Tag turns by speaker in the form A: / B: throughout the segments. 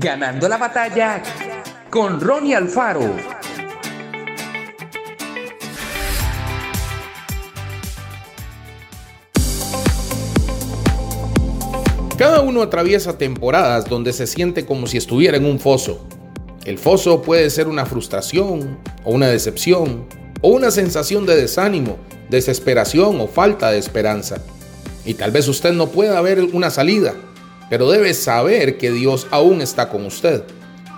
A: Ganando la batalla con Ronnie Alfaro.
B: Cada uno atraviesa temporadas donde se siente como si estuviera en un foso. El foso puede ser una frustración o una decepción o una sensación de desánimo, desesperación o falta de esperanza. Y tal vez usted no pueda ver una salida, pero debe saber que Dios aún está con usted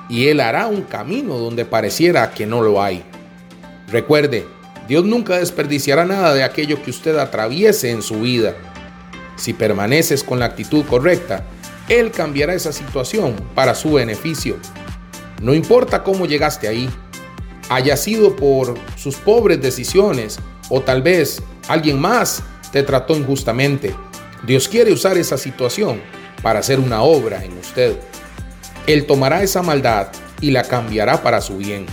B: y Él hará un camino donde pareciera que no lo hay. Recuerde, Dios nunca desperdiciará nada de aquello que usted atraviese en su vida si permaneces con la actitud correcta, Él cambiará esa situación para su beneficio. No importa cómo llegaste ahí, haya sido por sus pobres decisiones o tal vez alguien más te trató injustamente. Dios quiere usar esa situación para hacer una obra en usted. Él tomará esa maldad y la cambiará para su bien.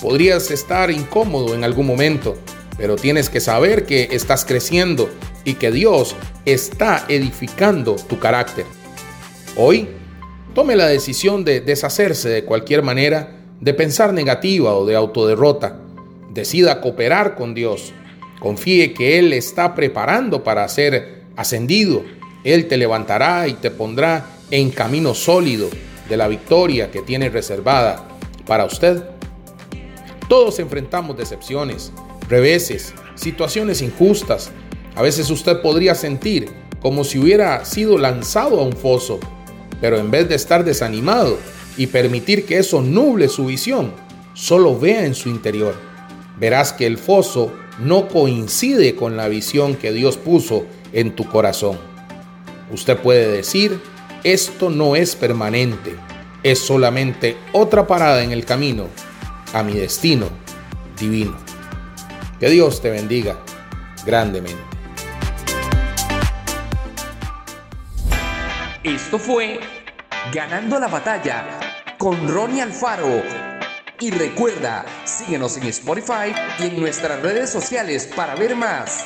B: Podrías estar incómodo en algún momento, pero tienes que saber que estás creciendo y que Dios está edificando tu carácter. Hoy, tome la decisión de deshacerse de cualquier manera de pensar negativa o de autoderrota. Decida cooperar con Dios. Confíe que Él está preparando para ser ascendido. Él te levantará y te pondrá en camino sólido de la victoria que tiene reservada para usted. Todos enfrentamos decepciones, reveses, situaciones injustas, a veces usted podría sentir como si hubiera sido lanzado a un foso, pero en vez de estar desanimado y permitir que eso nuble su visión, solo vea en su interior. Verás que el foso no coincide con la visión que Dios puso en tu corazón. Usted puede decir, esto no es permanente, es solamente otra parada en el camino a mi destino divino. Que Dios te bendiga grandemente.
A: Esto fue Ganando la batalla con Ronnie Alfaro. Y recuerda, síguenos en Spotify y en nuestras redes sociales para ver más.